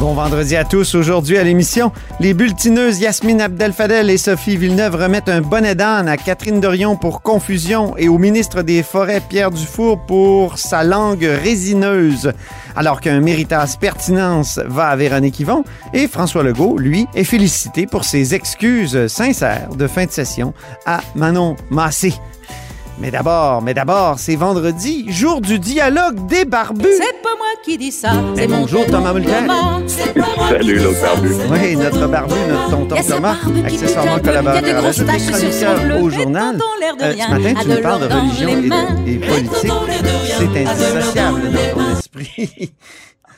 Bon vendredi à tous. Aujourd'hui à l'émission, les bulletineuses Yasmine Abdel-Fadel et Sophie Villeneuve remettent un bonnet d'âne à Catherine Dorion pour confusion et au ministre des Forêts Pierre Dufour pour sa langue résineuse. Alors qu'un méritas pertinence va à Véronique Yvon et François Legault, lui, est félicité pour ses excuses sincères de fin de session à Manon Massé. Mais d'abord, mais d'abord, c'est vendredi, jour du dialogue des barbus. C'est pas moi qui dis ça. Eh, C'est mon bonjour, Thomas Mulcair. Salut, l'autre barbu. Oui, notre barbu, notre tonton Thomas, accessoirement collaborateur de à la bleu, au journal. Euh, ce matin, tu de nous parles de religion et, politique. C'est indissociable dans ton esprit.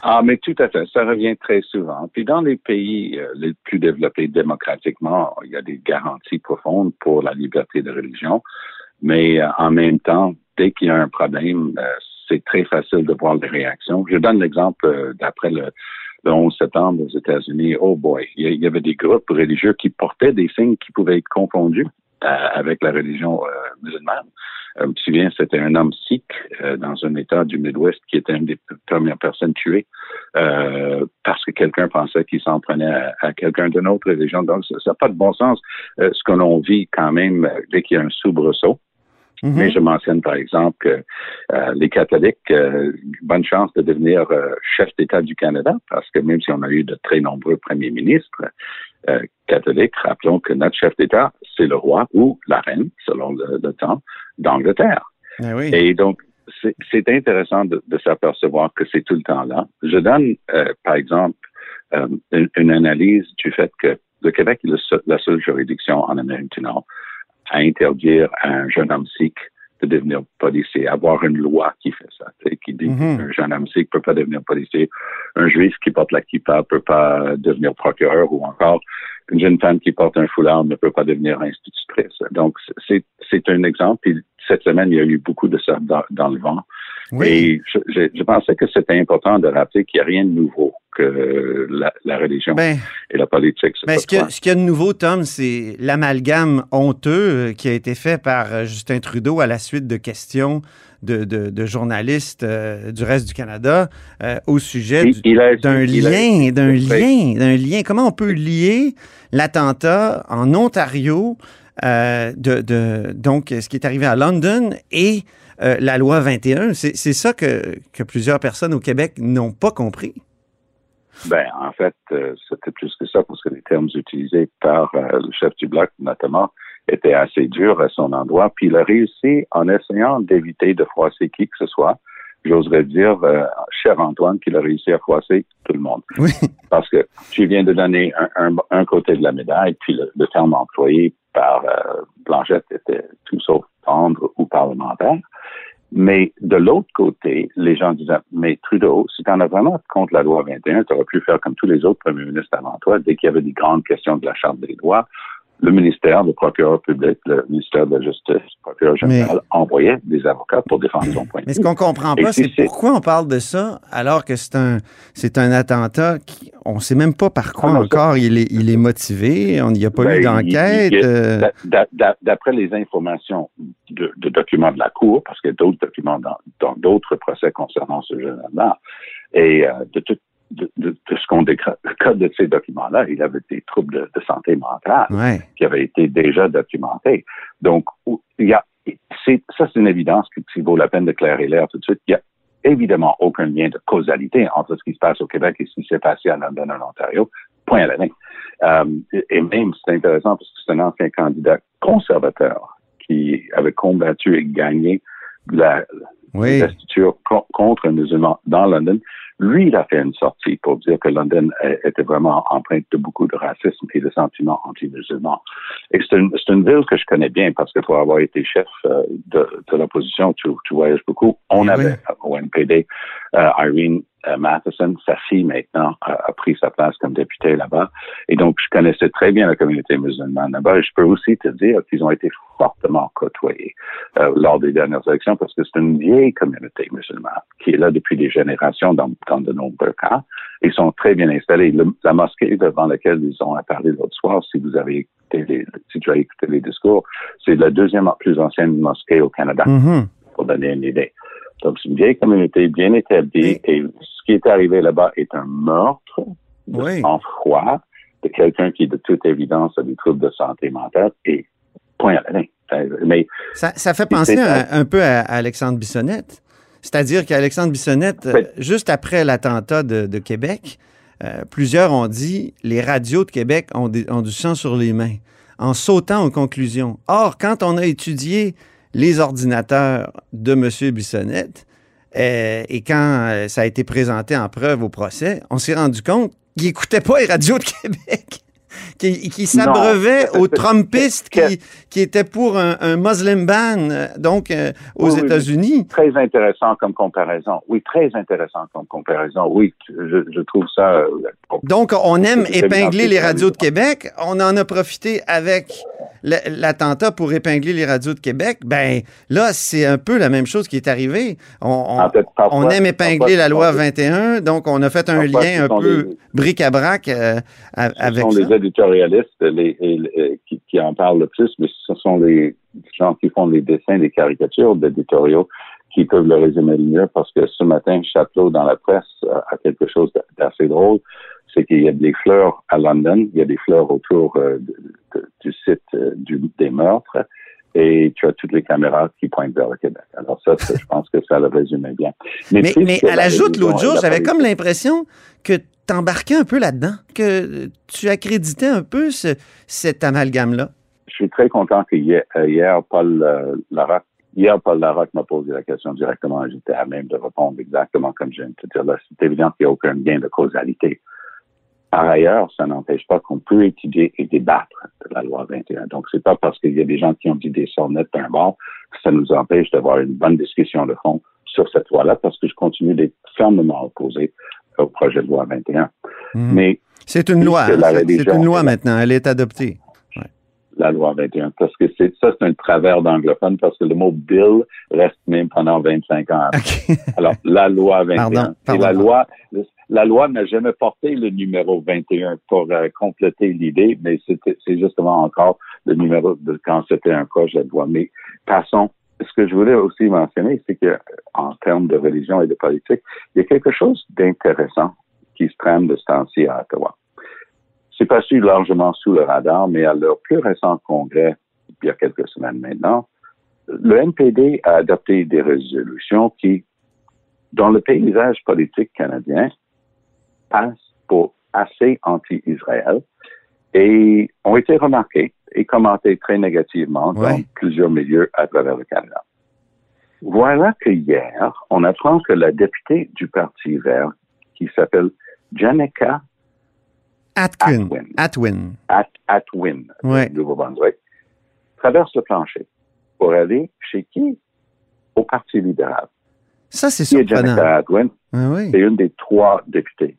Ah, mais tout à fait. Ça revient très souvent. Puis dans les pays euh, les plus développés démocratiquement, il y a des garanties profondes pour la liberté de religion. Mais euh, en même temps, dès qu'il y a un problème, euh, c'est très facile de voir les réactions. Je donne l'exemple euh, d'après le, le 11 septembre aux États-Unis. Oh boy, il y avait des groupes religieux qui portaient des signes qui pouvaient être confondus euh, avec la religion musulmane. Je me souviens, c'était un homme sikh euh, dans un État du Midwest qui était une des premières personnes tuées euh, parce que quelqu'un pensait qu'il s'en prenait à, à quelqu'un d'une autre religion. Donc, ça n'a pas de bon sens. Euh, ce que l'on vit quand même dès qu'il y a un soubresaut. Mhm. Mais je mentionne par exemple que euh, les catholiques, euh, bonne chance de devenir euh, chef d'État du Canada, parce que même si on a eu de très nombreux premiers ministres euh, catholiques, rappelons que notre chef d'État, c'est le roi ou la reine, selon le, le temps, d'Angleterre. Eh oui. Et donc, c'est- c'est intéressant de, de s'apercevoir que c'est tout le temps là. Je donne, euh, par exemple, euh, une, une analyse du fait que le Québec est le seul- la seule juridiction en Amérique du Nord à interdire à un jeune homme sikh de devenir policier, avoir une loi qui fait ça, qui dit Mhm. qu'un jeune homme sikh peut pas devenir policier, un juif qui porte la kippa peut pas devenir procureur ou encore une jeune femme qui porte un foulard ne peut pas devenir institutrice. Donc, c'est c'est un exemple. Cette semaine, il y a eu beaucoup de ça dans, dans le vent. Oui. Et je, je, je pensais que c'était important de rappeler qu'il n'y a rien de nouveau que la, la religion Ben, et la politique. ben, ce qu'il y, a- côtoient. ce qu'il y a de nouveau, Tom, c'est l'amalgame honteux euh, qui a été fait par euh, Justin Trudeau à la suite de questions de, de- de journalistes euh, du reste du Canada euh, au sujet Il- du- il a- d'un il a- lien, d'un lien, d'un lien. Comment on peut lier l'attentat en Ontario, euh, de, de- donc ce qui est arrivé à London et euh, la loi 21? C'est c'est ça que, que plusieurs personnes au Québec n'ont pas compris. Ben, en fait, euh, c'était plus que ça parce que les termes utilisés par euh, le chef du bloc, notamment, étaient assez durs à son endroit. Puis il a réussi en essayant d'éviter de froisser qui que ce soit. J'oserais dire, euh, cher Antoine, qu'il a réussi à froisser tout le monde. Oui. Parce que tu viens de donner un, un, un côté de la médaille, puis le, le terme employé par euh, Blanchette était tout sauf tendre ou parlementaire. Mais de l'autre côté, les gens disaient, mais Trudeau, si tu en as vraiment contre la loi 21, tu aurais pu faire comme tous les autres premiers ministres avant toi, dès qu'il y avait des grandes questions de la Charte des droits, le ministère, le procureur public, le ministère de la Justice, le procureur général, envoyait des avocats pour défendre son point de Mais vue. ce qu'on comprend pas, c'est pourquoi on parle de ça alors que c'est un, c'est un attentat qui, on sait même pas par quoi Ah non, ça- encore il est, il est motivé. On n'y a pas Ben, eu il- d'enquête. euh, d'a- d'a- d'a- D'après les informations de, de documents de la Cour, parce qu'il y a d'autres documents dans d'autres procès concernant ce jeune homme-là, et euh, de, tout, de, de, de ce qu'on décode de ces documents-là, il avait des troubles de, de santé mentale ouais. qui avaient été déjà documentés. Donc, il y a, c'est, ça, c'est une évidence qui, qui vaut la peine de clairer l'air tout de suite. Il y a évidemment aucun lien de causalité entre ce qui se passe au Québec et ce qui s'est passé à London, en Ontario. Point à la ligne. Euh, et- même, c'est intéressant parce que c'est un ancien candidat conservateur qui avait combattu et gagné la, Oui. co- contre un musulman dans London. Lui, il a fait une sortie pour dire que London était vraiment empreinte de beaucoup de racisme et de sentiments anti-musulmans. Et c'est une, une ville que je connais bien parce que pour avoir été chef euh, de, de l'opposition, tu, tu voyages beaucoup. On Eh avait au NPD euh, Irene Matheson, sa fille maintenant, a, a pris sa place comme députée là-bas. Et donc, je connaissais très bien la communauté musulmane là-bas. Et je peux aussi te dire qu'ils ont été fortement côtoyés euh, lors des dernières élections parce que c'est une vieille communauté musulmane qui est là depuis des générations dans, dans de nombreux cas. Ils sont très bien installés. Le- la mosquée devant laquelle ils ont parlé l'autre soir, si vous avez écouté les, si tu as écouté les discours, c'est la deuxième plus ancienne mosquée au Canada Mhm. pour donner une idée. Donc, c'est une vieille communauté bien établie et ce qui est arrivé là-bas est un meurtre de Oui. sang-froid de quelqu'un qui, de toute évidence, a des troubles de santé mentale et point à la ligne. Mais Ça, ça fait penser un, un peu à, à Alexandre Bissonnette. C'est-à-dire qu'Alexandre Bissonnette, Oui. juste après l'attentat de, de Québec, euh, plusieurs ont dit les radios de Québec ont, des- ont du sang sur les mains, en sautant aux conclusions. Or, quand on a étudié les ordinateurs de M. Bissonnette, euh, et quand euh, ça a été présenté en preuve au procès, on s'est rendu compte qu'il n'écoutait pas les radios de Québec, qu'il qu'il s'abreuvait aux Trumpistes qui, qui étaient pour un, un Muslim ban, euh, donc euh, aux Oui, oui, oui. États-Unis. très intéressant comme comparaison. Oui, très intéressant comme comparaison. Oui, je, je trouve ça. euh, Donc, on aime épingler les radios de. Québec. On en a profité avec l'attentat pour épingler les radios de Québec. Ben là, c'est un peu la même chose qui est arrivée. On, on- En fait, parfois- on aime épingler la loi ce sont 21, donc on a fait un lien un peu bric-à-brac euh, a- Ce avec sont ça. les éditorialistes les, qui, qui en parlent le plus, mais ce sont les gens qui font les dessins, les caricatures d'éditoriaux qui peuvent le résumer le mieux parce que ce matin, Château dans la presse a quelque chose d'assez drôle. C'est qu'il y a des fleurs à London, il y a des fleurs autour euh, de- de- du site euh, du, des meurtres et tu as toutes les caméras qui pointent vers le Québec. Alors ça, je pense que ça le résumait bien. Mais, à la joute, l'autre jour, j'avais comme l'impression que t'embarquais un peu là-dedans, que tu accréditais un peu ce- cet amalgame-là. je suis très content que hier, euh, hier, Paul Larocque, hier, Paul Larocque m'a posé la question directement j'étais à même de répondre exactement comme je viens de te dire là. C'est évident qu'il n'y a aucun lien de causalité. Par ailleurs, ça n'empêche pas qu'on peut étudier et débattre de la loi 21. Donc, c'est pas parce qu'il y a des gens qui ont dit des sornettes d'un bord que ça nous empêche d'avoir une bonne discussion de fond sur cette loi-là parce que je continue d'être fermement opposé au projet de loi 21. Mhm. Mais C'est une loi. hein, c'est- une loi maintenant. Elle est adoptée. La loi 21. Parce que c'est ça, c'est un travers d'anglophone parce que le mot bill reste même pendant 25 ans. après. OK. Alors, la loi 21. Pardon, Et la pardon. loi, la loi n'a jamais porté le numéro 21 pour euh, compléter l'idée, mais c'était, c'est justement encore le numéro de quand c'était un projet de loi. Mais passons. Ce que je voulais aussi mentionner, c'est que, en termes de religion et de politique, il y a quelque chose d'intéressant qui se trame de ce temps-ci à Ottawa. C'est passé largement sous le radar, mais à leur plus récent congrès, il y a quelques semaines maintenant, le NPD a adopté des résolutions qui, dans le paysage politique canadien, passent pour assez anti-Israël et ont été remarquées et commentées très négativement dans plusieurs milieux à travers le Canada. Voilà que hier, on apprend que la députée du Parti vert, qui s'appelle Janica Atwin. Atwin. Atwin. At Atwin, Ouais. Nouveau-Brunswick, traverse le plancher pour aller chez qui? Au Parti libéral. Ça, c'est Qui est surprenant. Atwin? Ah oui, C'est une des trois députés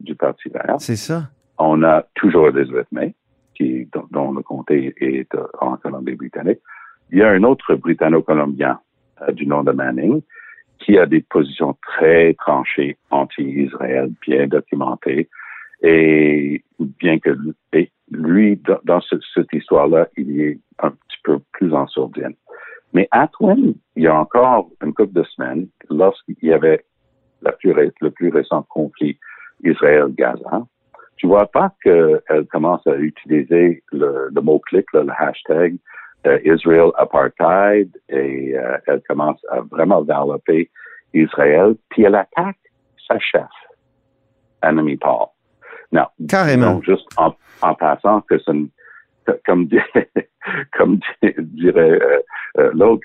du Parti vert. c'est ça. On a toujours Elizabeth May, qui, dont, dont le comté est euh, en Colombie-Britannique. Il y a un autre Britanno-Colombien euh, du nom de Manning qui a des positions très tranchées anti-Israël, bien documentées. Et bien que et lui, dans, ce- cette histoire-là, il est un petit peu plus en sourdine. Mais Atwin, il y a encore une couple de semaines, lorsqu'il y avait la plus le plus récent conflit Israël-Gaza, tu vois pas qu'elle commence à utiliser le, le mot-clic, le hashtag euh, Israel Apartheid, et euh, elle commence à vraiment développer Israël, puis elle attaque sa chef, Annemie Paul. Non, Carrément. donc, juste en, en passant que comme, di- comme di- dirait euh, euh, l'autre,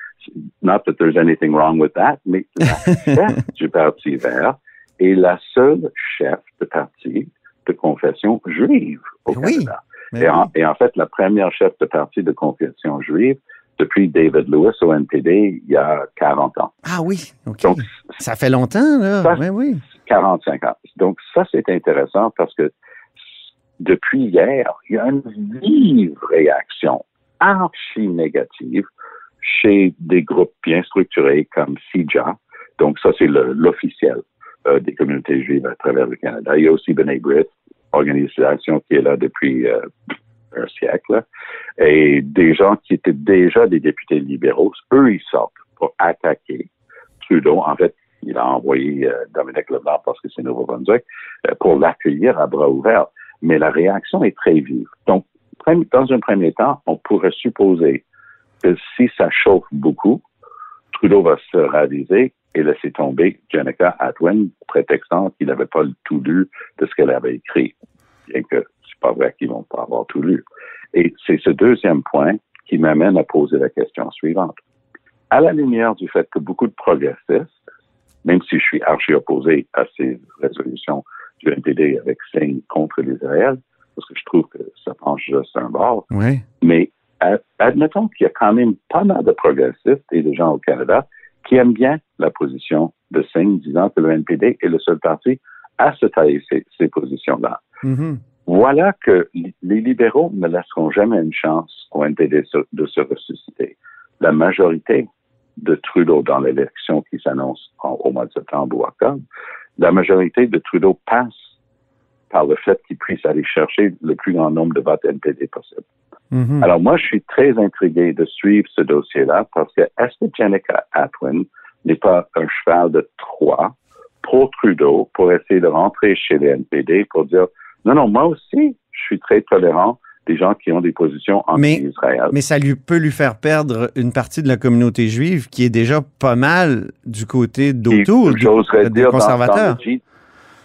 not that there's anything wrong with that, mais la chef du Parti vert est la seule chef de parti de confession juive au Oui, Canada. Mais Et en, oui. et en fait, la première chef de parti de confession juive depuis David Lewis au NPD il y a 40 ans. Ah oui, OK. Donc, ça fait longtemps, là. Ça- Oui, oui. 45 ans. Donc, ça, c'est intéressant parce que depuis hier, il y a une vive réaction archi-négative chez des groupes bien structurés comme CIJA. Donc, ça, c'est l'officiel euh, des communautés juives à travers le Canada. Il y a aussi B'nai B'rith, organisation qui est là depuis euh, un siècle, et des gens qui étaient déjà des députés libéraux, eux, ils sortent pour attaquer Trudeau. En fait, il a envoyé euh, Dominique Leblanc parce que c'est Nouveau-Brunswick euh, pour l'accueillir à bras ouverts. Mais la réaction est très vive. Donc, dans un premier temps, on pourrait supposer que si ça chauffe beaucoup, Trudeau va se raviser et laisser tomber Jenica Atwin, prétextant qu'il n'avait pas tout lu de ce qu'elle avait écrit. Bien que c'est pas vrai qu'ils vont pas avoir tout lu. Et c'est ce deuxième point qui m'amène à poser la question suivante. À la lumière du fait que beaucoup de progressistes, même si je suis archi opposé à ces résolutions du NPD avec signe contre l'Israël, parce que je trouve que ça penche juste un bord, Oui. mais ad- admettons qu'il y a quand même pas mal de progressistes et de gens au Canada qui aiment bien la position de Singh disant que le NPD est le seul parti à se tailler ces, ces positions-là. Mhm. Voilà que les libéraux ne laisseront jamais une chance au NPD de se ressusciter. La majorité de Trudeau dans l'élection qui s'annonce au mois de septembre ou octobre, la majorité de Trudeau passe par le fait qu'il puisse aller chercher le plus grand nombre de votes NPD possible. Mhm. Alors moi, je suis très intrigué de suivre ce dossier-là parce que est-ce que Jenica Atwin n'est pas un cheval de Troie pour Trudeau pour essayer de rentrer chez les NPD pour dire non, non, moi aussi, je suis très tolérant des gens qui ont des positions anti-Israël. Mais ça lui peut lui faire perdre une partie de la communauté juive qui est déjà pas mal du côté d'Autour, J'oserais des dire dans, dans le G-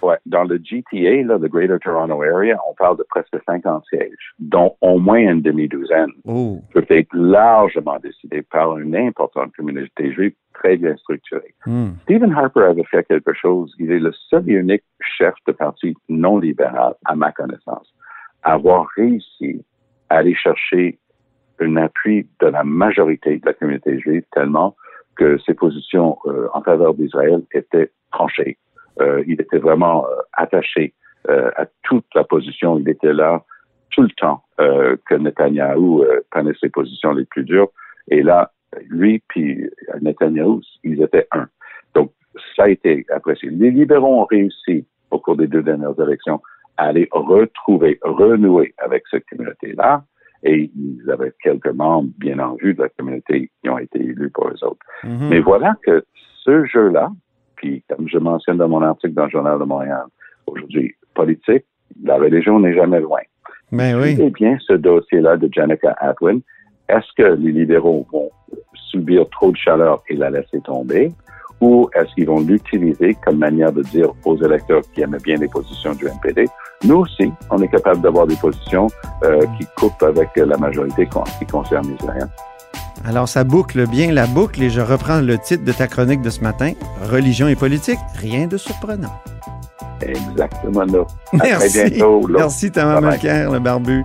ouais, dans le GTA, là, le Greater Toronto Area, on parle de presque 50 sièges, dont au moins une demi-douzaine Oh. peut être largement décidé par une importante communauté juive très bien structurée. Hmm. Stephen Harper avait fait quelque chose. Il est le seul et unique chef de parti non libéral, à ma connaissance, avoir réussi à aller chercher un appui de la majorité de la communauté juive tellement que ses positions euh, en faveur d'Israël étaient tranchées. Euh, il était vraiment euh, attaché euh, à toute la position. Il était là tout le temps euh, que Netanyahou euh, prenait ses positions les plus dures. Et là, lui puis Netanyahou, ils étaient un. Donc, ça a été apprécié. Les libéraux ont réussi au cours des deux dernières élections aller retrouver, renouer avec cette communauté-là. Et ils avaient quelques membres bien en vue de la communauté qui ont été élus pour eux autres. Mhm. Mais voilà que ce jeu-là, puis comme je mentionne dans mon article dans le Journal de Montréal, aujourd'hui, politique, la religion n'est jamais loin. Ben oui. Eh bien, ce dossier-là de Janica Atwin, est-ce que les libéraux vont subir trop de chaleur et la laisser tomber? Ou est-ce qu'ils vont l'utiliser comme manière de dire aux électeurs qui aimaient bien les positions du NPD, nous aussi, on est capable d'avoir des positions euh, qui coupent avec la majorité qui concerne Israël. Alors, ça boucle bien la boucle et je reprends le titre de ta chronique de ce matin. Religion et politique, rien de surprenant. Exactement là. À Merci. très bientôt. là. Merci, Thomas. Mulcair, le barbu.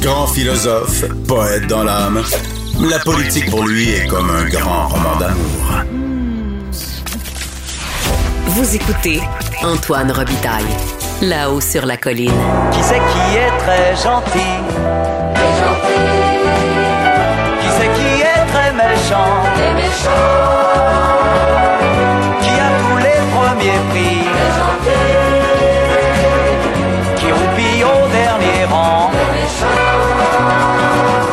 Grand philosophe, poète dans l'âme, la politique pour lui est comme un grand roman d'amour. Vous écoutez Antoine Robitaille, là-haut sur la colline. Qui c'est qui est très gentil? Qui c'est qui est très méchant? Qui a tous les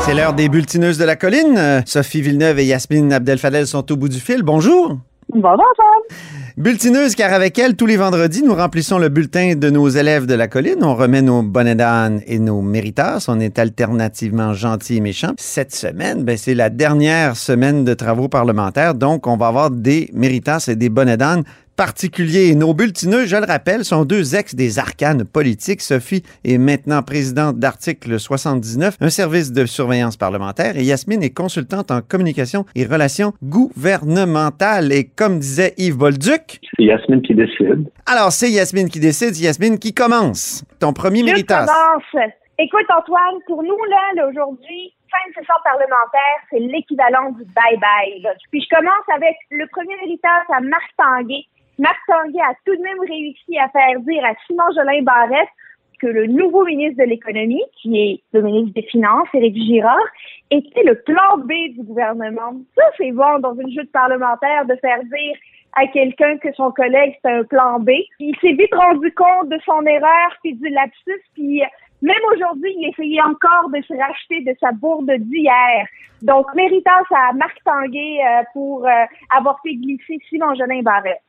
C'est l'heure des bulletineuses de la colline. Euh, Sophie Villeneuve et Yasmine Abdel-Fadel sont au bout du fil. Bonjour. Bonjour, Tom. Bulletineuses, car avec elles, tous les vendredis, nous remplissons le bulletin de nos élèves de la colline. On remet nos bonnets d'âne et nos méritas. On est alternativement gentils et méchants. Cette semaine, ben, c'est la dernière semaine de travaux parlementaires, donc on va avoir des méritas et des bonnets d'âne particuliers. Nos bulletineux, je le rappelle, sont deux ex des arcanes politiques. Sophie est maintenant présidente d'Article 79, un service de surveillance parlementaire, et Yasmine est consultante en communication et relations gouvernementales. Et comme disait Yves Bolduc... C'est Yasmine qui décide. Alors, c'est Yasmine qui décide. Yasmine qui commence? Ton premier méritage. commence. Écoute, Antoine, pour nous, là, là aujourd'hui, fin de session parlementaire, c'est l'équivalent du bye-bye. Puis je commence avec le premier méritage à Marc Tanguay, Marc Tanguay a tout de même réussi à faire dire à Simon Jolin Barrette que le nouveau ministre de l'Économie, qui est le ministre des Finances, Éric Girard, était le plan B du gouvernement. Ça, c'est bon dans une joute parlementaire de faire dire à quelqu'un que son collègue c'est un plan B. Il s'est vite rendu compte de son erreur puis du lapsus puis même aujourd'hui, il essayait encore de se racheter de sa bourde d'hier. Donc, méritage à Marc Tanguay euh, pour euh, avoir fait glisser Simon Jolin Barrette.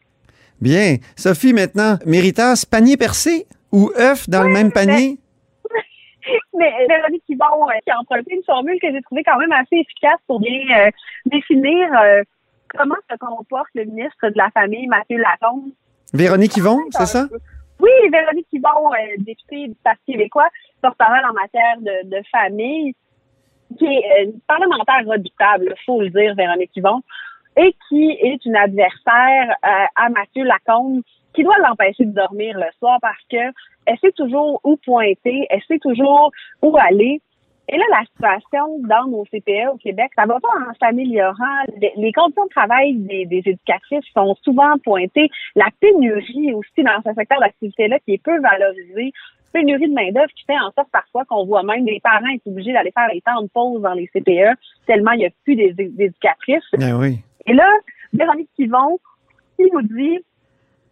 Bien. Sophie, maintenant, Méritas, panier percé ou œuf dans le même panier? Mais, Véronique Yvon, euh, qui a emprunté une formule que j'ai trouvée quand même assez efficace pour bien euh, définir euh, comment se comporte le ministre de la Famille, Mathieu Lacombe. Véronique Yvon, c'est ça? Oui, Véronique Yvon, députée du Parti québécois, porte-parole en matière de, de famille, qui est une parlementaire redoutable, faut le dire, Véronique Yvon et qui est une adversaire euh, à Mathieu Lacombe qui doit l'empêcher de dormir le soir parce que elle sait toujours où pointer, elle sait toujours où aller. Et là, la situation dans nos CPE au Québec, ça va pas en s'améliorant. Les, conditions de travail des, des, éducatrices sont souvent pointées. La pénurie aussi dans ce secteur d'activité-là qui est peu valorisé. Pénurie de main-d'œuvre qui fait en sorte parfois qu'on voit même des parents être obligés d'aller faire les temps de pause dans les CPE tellement il n'y a plus d'éducatrices. Ben oui. Et là, Véronique Yvon, il nous dit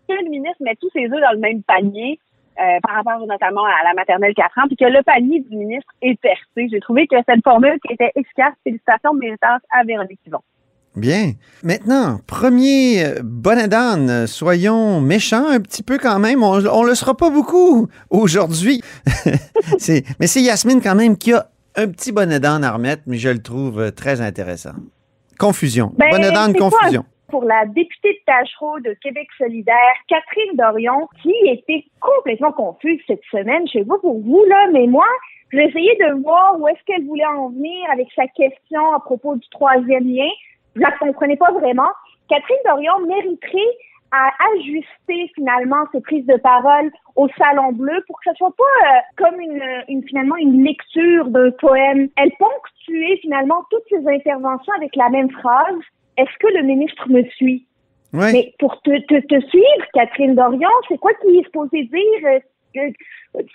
que le ministre met tous ses œufs dans le même panier, euh, par rapport notamment à la maternelle 4 ans, puis que le panier du ministre est percé. J'ai trouvé que cette formule qui était efficace, félicitations méritantes à Véronique Yvon. Bien. Maintenant, premier euh, bonnet d'âne, soyons méchants un petit peu quand même. On, on le sera pas beaucoup aujourd'hui. mais c'est Yasmine quand même qui a un petit bonnet d'âne à remettre, mais je le trouve euh, très intéressant. Confusion. Ben, Bonne de confusion. pour la députée de Tachereau de Québec solidaire, Catherine Dorion, qui était complètement confuse cette semaine. Je sais pas pour vous, là, mais moi, j'ai essayé de voir où est-ce qu'elle voulait en venir avec sa question à propos du troisième lien. Je la comprenais pas vraiment. Catherine Dorion mériterait à ajuster finalement ses prises de parole au Salon Bleu pour que ce soit pas euh, comme une, une, finalement une lecture d'un poème. Elle ponctuait finalement toutes ses interventions avec la même phrase. Est-ce que le ministre me suit? Oui. Mais pour te, te, te suivre, Catherine Dorion, c'est quoi qu'il est supposé dire? Euh,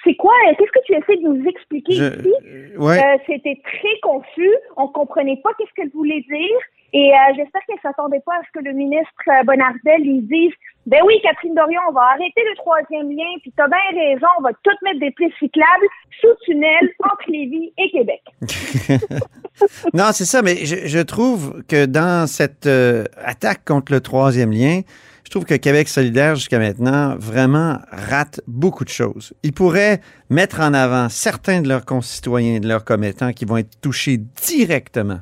c'est quoi? Qu'est-ce que tu essaies de nous expliquer Je, ici? ouais. Euh, C'était très confus. On comprenait pas qu'est-ce qu'elle voulait dire. Et euh, j'espère qu'elle s'attendait pas à ce que le ministre euh, Bonardel lui dise Ben oui, Catherine Dorion, on va arrêter le troisième lien, puis t'as bien raison, on va tout mettre des pistes cyclables sous tunnel entre Lévis et Québec. non, c'est ça, mais je, je, trouve que dans cette euh, attaque contre le troisième lien, je trouve que Québec solidaire, jusqu'à maintenant, vraiment rate beaucoup de choses. Ils pourraient mettre en avant certains de leurs concitoyens, de leurs commettants qui vont être touchés directement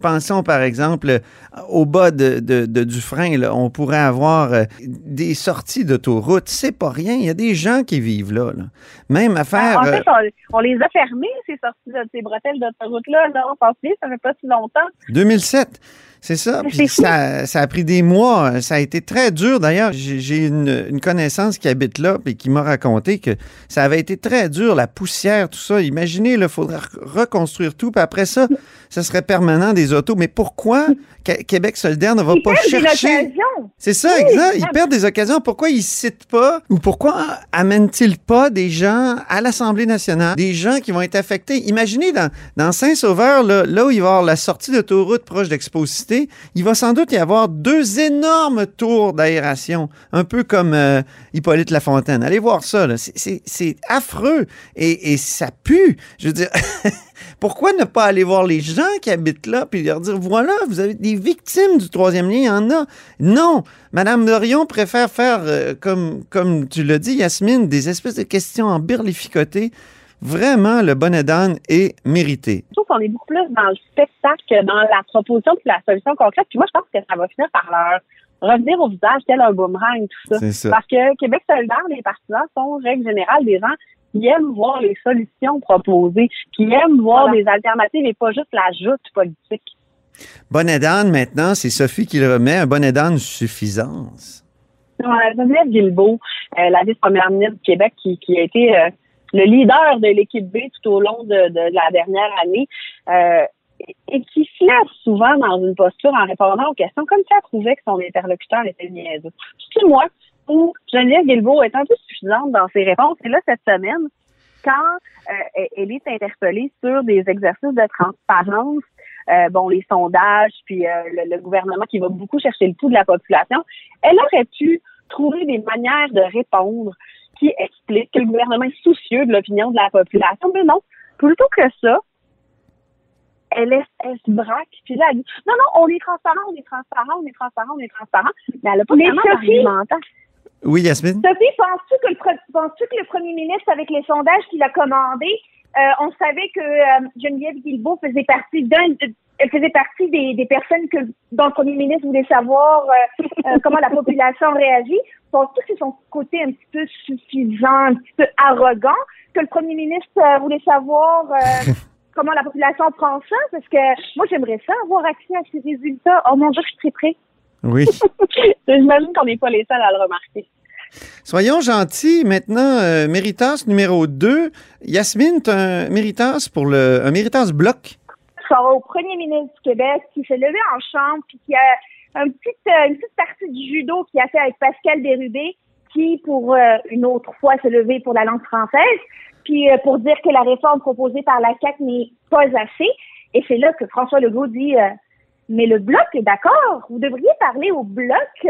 Pensons par exemple au bas de, de, de du frein, là, on pourrait avoir euh, des sorties d'autoroute. C'est pas rien. Il y a des gens qui vivent là. là. Même à faire. En fait, on, on, les a fermées, ces sorties, ces bretelles d'autoroute-là. Là, on pense bien, ça fait pas si longtemps. 2007. C'est ça. Puis ça, ça, a pris des mois. Ça a été très dur. D'ailleurs, j'ai une, une, connaissance qui habite là et qui m'a raconté que ça avait été très dur, la poussière, tout ça. Imaginez, il faudrait reconstruire tout. Puis après ça, ça serait permanent des autos. Mais pourquoi Québec solidaire ne va ils pas chercher... C'est ça, oui, exact. Ils perdent des occasions. Pourquoi ils ne citent pas ou pourquoi amènent-ils pas des gens à l'Assemblée nationale, des gens qui vont être affectés? Imaginez dans, dans Saint-Sauveur, là, là où il va y avoir la sortie d'autoroute proche d'Expo il va sans doute y avoir deux énormes tours d'aération, un peu comme euh, Hippolyte Lafontaine. Allez voir ça. C'est- affreux et, et ça pue. Je veux dire, pourquoi ne pas aller voir les gens qui habitent là puis leur dire, voilà, vous avez des victimes du troisième lien, il y en a. Non, Madame Dorion préfère faire, euh, comme, comme tu l'as dit, Yasmine, des espèces de questions en birlificotées. Vraiment, le bonnet d'âne est mérité. Je trouve qu'on est beaucoup plus dans le spectacle que dans la proposition puis la solution concrète. Puis moi, je pense que ça va finir par leur revenir au visage tel un boomerang, tout ça. Ça. Parce que Québec solidaire, les partisans sont, règle générale, des gens qui aiment voir les solutions proposées, qui aiment voir Voilà. des alternatives et pas juste la joute politique. Bonnet d'âne, maintenant, c'est Sophie qui le remet. Un bonnet d'âne suffisance. Geneviève Guilbeault, euh, la vice-première ministre du Québec, qui, qui a été euh, le leader de l'équipe B tout au long de, de la dernière année, euh, et- qui se souvent dans une posture en répondant aux questions, comme si elle trouvait que son interlocuteur était niaiseux. C'est moi où Geneviève Guilbeault est un peu suffisante dans ses réponses. Et là, cette semaine, quand euh, elle est interpellée sur des exercices de transparence, euh, bon, les sondages, puis euh, le, le gouvernement qui va beaucoup chercher le pouls de la population, elle aurait pu trouver des manières de répondre qui expliquent que le gouvernement est soucieux de l'opinion de la population. Mais non, plutôt que ça, elle, est, elle se braque, puis là, elle dit Non, non, on est transparent, on est transparent, on est transparent, on est transparent. Mais elle n'a pas Mais vraiment Sophie- d'argumentaire. Oui, Yasmine? Sophie, penses-tu que, le penses-tu que le premier ministre, avec les sondages qu'il a commandés, on savait que euh, Geneviève Guilbeault faisait partie d'un, elle faisait partie des, des personnes que dont le premier ministre voulait savoir euh, euh, comment la population réagit. Que c'est son côté un petit peu suffisant, un petit peu arrogant, que le premier ministre euh, voulait savoir euh, comment la population prend ça? Parce que moi, j'aimerais ça avoir accès à ces résultats. Oh mon Dieu, je suis très près. Oui. J'imagine qu'on n'est pas les seuls à le remarquer. Soyons gentils. Maintenant, euh, Méritas numéro 2. Yasmine, tu un Méritas pour le, un Méritas bloc? ça va au premier ministre du Québec qui s'est levé en chambre puis qui a euh, une petite partie du judo qu'il a fait avec Pascal Bérubé qui, pour euh, une autre fois, s'est levé pour la langue française puis euh, pour dire que la réforme proposée par la CAQ n'est pas assez. Et c'est là que François Legault dit mais le bloc est d'accord. Vous devriez parler au bloc, euh,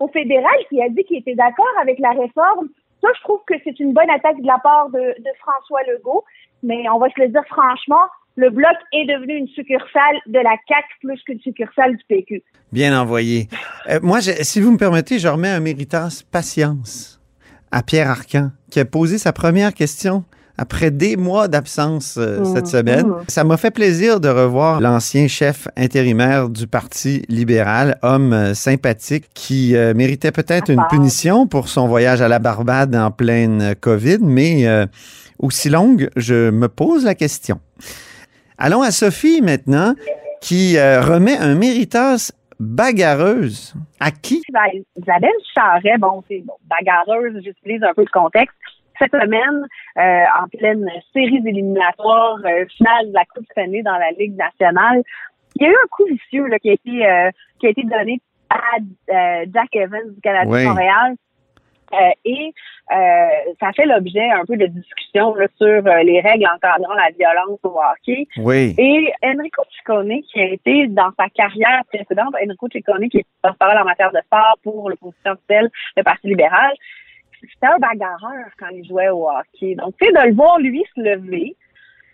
au fédéral, qui a dit qu'il était d'accord avec la réforme. Ça, je trouve que c'est une bonne attaque de la part de, François Legault. Mais on va se le dire franchement, le bloc est devenu une succursale de la CAQ plus qu'une succursale du PQ. Bien envoyé. Euh, moi, si vous me permettez, je remets un Méritas patience à Pierre Arcan, qui a posé sa première question après des mois d'absence euh, cette semaine. Ça m'a fait plaisir de revoir l'ancien chef intérimaire du Parti libéral, homme euh, sympathique, qui euh, méritait peut-être une punition pour son voyage à la Barbade en pleine COVID, mais aussi longue, je me pose la question. Allons à Sophie maintenant, qui remet un Méritas bagarreuse. À qui? Isabelle- Isabelle Charret, bon, c'est bon, bagarreuse, j'utilise un peu le contexte. Cette semaine, euh, en pleine série éliminatoires euh, finale de la Coupe Stanley dans la Ligue nationale, il y a eu un coup vicieux là, qui, a été, euh, qui a été donné à euh, Jack Evans du Canadien Oui. de Montréal. Et ça fait l'objet un peu de discussion là, sur les règles encadrant la violence au hockey. Oui. Et Enrico Ciccone, qui a été dans sa carrière précédente, Enrico Ciccone, qui est porte-parole en matière de sport pour l'opposition officielle, le Parti libéral, c'était un bagarreur quand il jouait au hockey. Donc, tu sais, de le voir, lui, se lever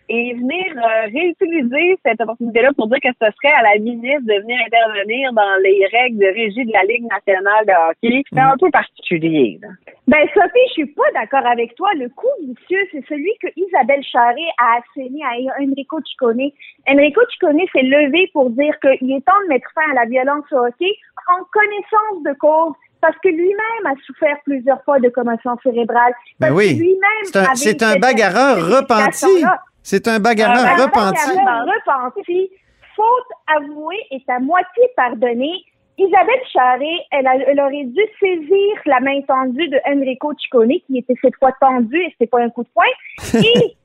et venir euh, réutiliser cette opportunité-là pour dire que ce serait à la ministre de venir intervenir dans les règles de régie de la Ligue nationale de hockey, c'est un peu particulier. là. Ben, Sophie, je suis pas d'accord avec toi. Le coup vicieux, c'est celui que Isabelle Charret a asséné à Enrico Ciccone. Enrico Ciccone s'est levé pour dire qu'il est temps de mettre fin à la violence au hockey en connaissance de cause parce que lui-même a souffert plusieurs fois de commotion cérébrale. Ben oui. lui-même C'est un, bagarreur repenti. C'est un bagarreur Un repenti. repenti. Faute avouée est à moitié pardonnée. Isabelle Charret, elle, a- elle aurait dû saisir la main tendue de Enrico Ciccone, qui était cette fois tendu et c'était pas un coup de poing, et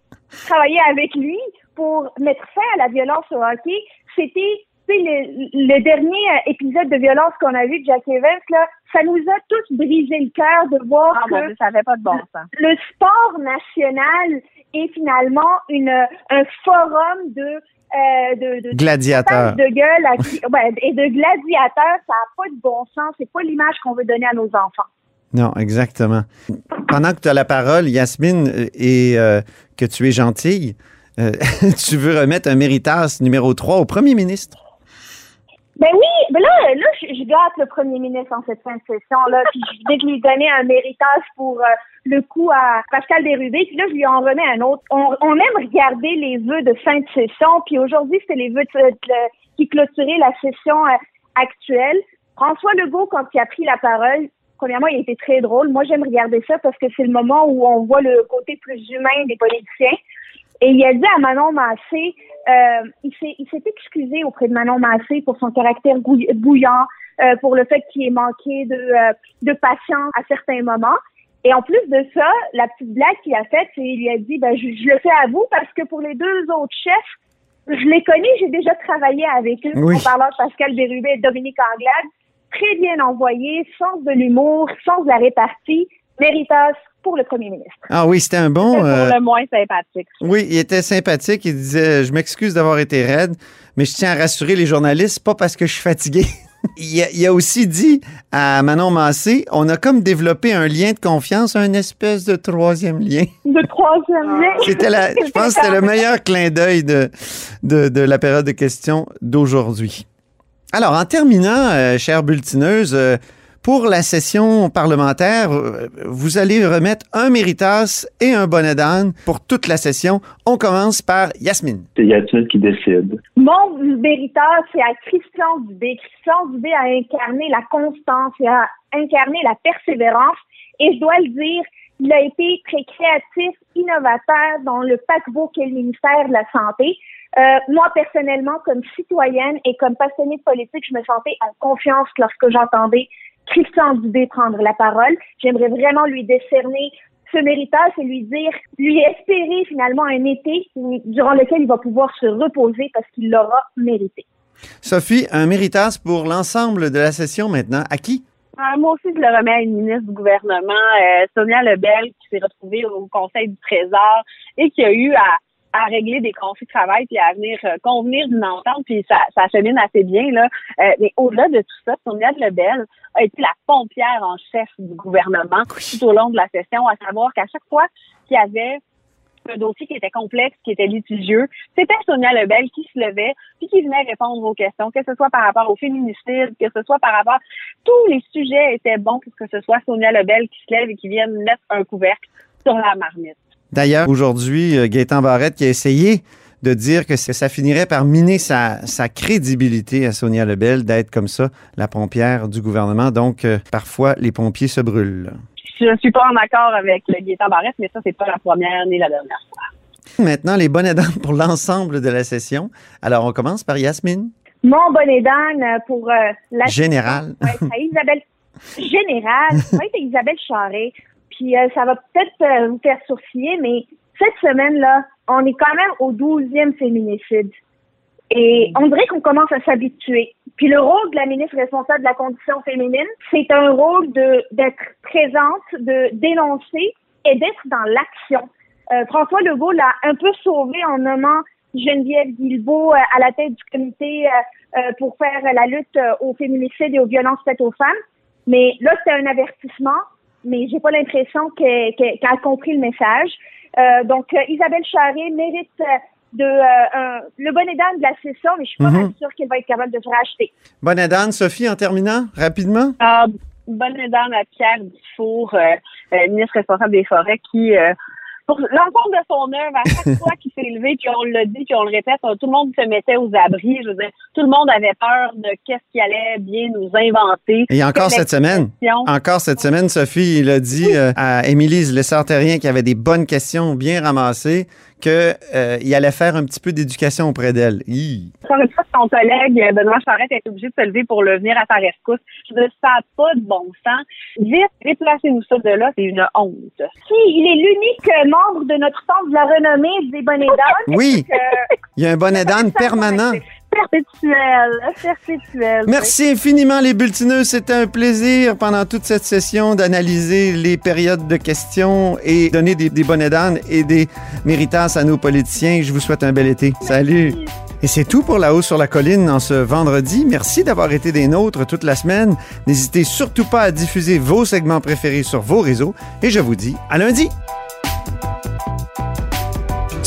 travailler avec lui pour mettre fin à la violence au hockey. C'était tu sais, le, le dernier euh, épisode de violence qu'on a vu de Jack Evans, là, ça nous a tous brisé le cœur de voir Ah, que ça n'avait pas de bon sens. le sport national est finalement une, un forum de euh, de, de Gladiateur. de gueule à ouais, et de gladiateur, ça n'a pas de bon sens. C'est pas l'image qu'on veut donner à nos enfants. Non, exactement. Pendant que tu as la parole, Yasmine, euh, et euh, que tu es gentille, euh, tu veux remettre un méritas numéro 3 au premier ministre. Ben oui, ben là, là, je, je gâte le premier ministre en cette fin de session-là, puis je vais lui donner un méritage pour euh, le coup à Pascal Bérubé, puis là, je lui en remets un autre. On, on aime regarder les vœux de fin de session, puis aujourd'hui, c'était les vœux de- qui clôturaient la session euh, actuelle. François Legault, quand il a pris la parole, premièrement, il était très drôle. Moi, j'aime regarder ça parce que c'est le moment où on voit le côté plus humain des politiciens. Et il a dit à Manon Massé, euh, il s'est excusé auprès de Manon Massé pour son caractère bouillant, euh, pour le fait qu'il ait manqué de, euh, de patience à certains moments. Et en plus de ça, la petite blague qu'il a faite, c'est il lui a dit, ben, je, je le fais à vous parce que pour les deux autres chefs, je les connais, j'ai déjà travaillé avec eux. Oui. En parlant de Pascal Bérubé et Dominique Anglade. Très bien envoyé, sens de l'humour, sens de la répartie, méritas pour le premier ministre. Ah oui, c'était un bon. C'est euh, pour le moins sympathique. Oui, il était sympathique. Il disait Je m'excuse d'avoir été raide, mais je tiens à rassurer les journalistes, pas parce que je suis fatigué. il, a, il a aussi dit à Manon Massé On a comme développé un lien de confiance, un espèce de troisième lien. De troisième lien? C'était la, je pense que c'était le meilleur clin d'œil de, de, de la période de questions d'aujourd'hui. Alors, en terminant, euh, chère bulletineuse, euh, pour la session parlementaire, euh, vous allez remettre un méritas et un bonnet d'âne pour toute la session. On commence par Yasmine. C'est Yasmine qui décide. Mon mériteur, c'est à Christian Dubé. Christian Dubé a incarné la constance, il a incarné la persévérance. Et je dois le dire, il a été très créatif, innovateur dans le paquebot qu'est le ministère de la Santé. Euh, moi, personnellement, comme citoyenne et comme passionnée de politique, je me sentais en confiance lorsque j'entendais Christian Dubé prendre la parole. J'aimerais vraiment lui décerner ce méritage et lui dire, lui espérer finalement un été durant lequel il va pouvoir se reposer parce qu'il l'aura mérité. Sophie, un méritas pour l'ensemble de la session maintenant. À qui? Euh, moi aussi, je le remets à une ministre du gouvernement, euh, Sonia Lebel, qui s'est retrouvée au Conseil du Trésor et qui a eu à, à régler des conflits de travail puis à venir euh, convenir d'une entente, puis ça, ça chemine assez bien. là. Euh, mais au-delà de tout ça, Sonia Lebel a été la pompière en chef du gouvernement tout au long de la session, à savoir qu'à chaque fois qu'il y avait un dossier qui était complexe, qui était litigieux, c'était Sonia Lebel qui se levait puis qui venait répondre aux questions, que ce soit par rapport au féminicide, que ce soit par rapport... Tous les sujets étaient bons pour que ce soit Sonia Lebel qui se lève et qui vienne mettre un couvercle sur la marmite. D'ailleurs, aujourd'hui, euh, Gaétan Barrette qui a essayé de dire que ça finirait par miner sa, sa crédibilité à Sonia Lebel d'être comme ça, la pompière du gouvernement. Donc, euh, parfois, les pompiers se brûlent. Je ne suis pas en accord avec le Gaétan Barrette, mais ça, c'est pas la première ni la dernière fois. Maintenant, les bonnets d'âne pour l'ensemble de la session. Alors, on commence par Yasmine. Mon bonnet d'âne pour euh, la Général. Ouais, c'est à Isabelle Général, oui, c'est Isabelle Charret. Puis euh, ça va peut-être euh, vous faire sourciller, mais cette semaine-là, on est quand même au 12e féminicide. Et on dirait qu'on commence à s'habituer. Puis le rôle de la ministre responsable de la condition féminine, c'est un rôle de d'être présente, de dénoncer et d'être dans l'action. Euh, François Legault l'a un peu sauvé en nommant Geneviève Guilbeault euh, à la tête du comité euh, euh, pour faire la lutte euh, au féminicide et aux violences faites aux femmes. Mais là, c'était un avertissement, mais j'ai pas l'impression qu'elle qu'elle- qu'elle a compris le message. Euh, donc, euh, Isabelle Charret mérite euh, de euh, un- le bonnet d'âne de la session, mais je suis pas mal sûre qu'elle va être capable de se racheter. Bonnet d'âne, Sophie, en terminant, rapidement? Ah, bonne dame à Pierre Dufour, euh, euh, ministre responsable des Forêts, qui, euh, pour l'ensemble de son œuvre, à chaque fois qu'il s'est levé, puis on le dit, puis on le répète, tout le monde se mettait aux abris. Je veux dire, tout le monde avait peur de qu'est-ce qui allait bien nous inventer. Et encore cette semaine, encore cette semaine, Sophie, il a dit euh, à Émilie Lessard-Terrien qui avait des bonnes questions bien ramassées, qu'il allait faire un petit peu d'éducation auprès d'elle. Encore une fois, son collègue euh, Benoît Charette est obligé de se lever pour le venir à sa rescousse. Je veux dire, ça n'a pas de bon sens. Vite, déplacez-nous ça de là, c'est une honte. Si, il est l'unique euh, membre de notre centre de la renommée des bonnets d'âne. Oui. Euh, Il y a un bonnet d'âne permanent. Perpétuel, perpétuel. Merci infiniment les bulletineux. C'était un plaisir pendant toute cette session d'analyser les périodes de questions et donner des, des bonnets d'âne et des méritas à nos politiciens. Je vous souhaite un bel été. Salut. Et c'est tout pour La Haut sur la Colline en ce vendredi. Merci d'avoir été des nôtres toute la semaine. N'hésitez surtout pas à diffuser vos segments préférés sur vos réseaux. Et je vous dis à lundi.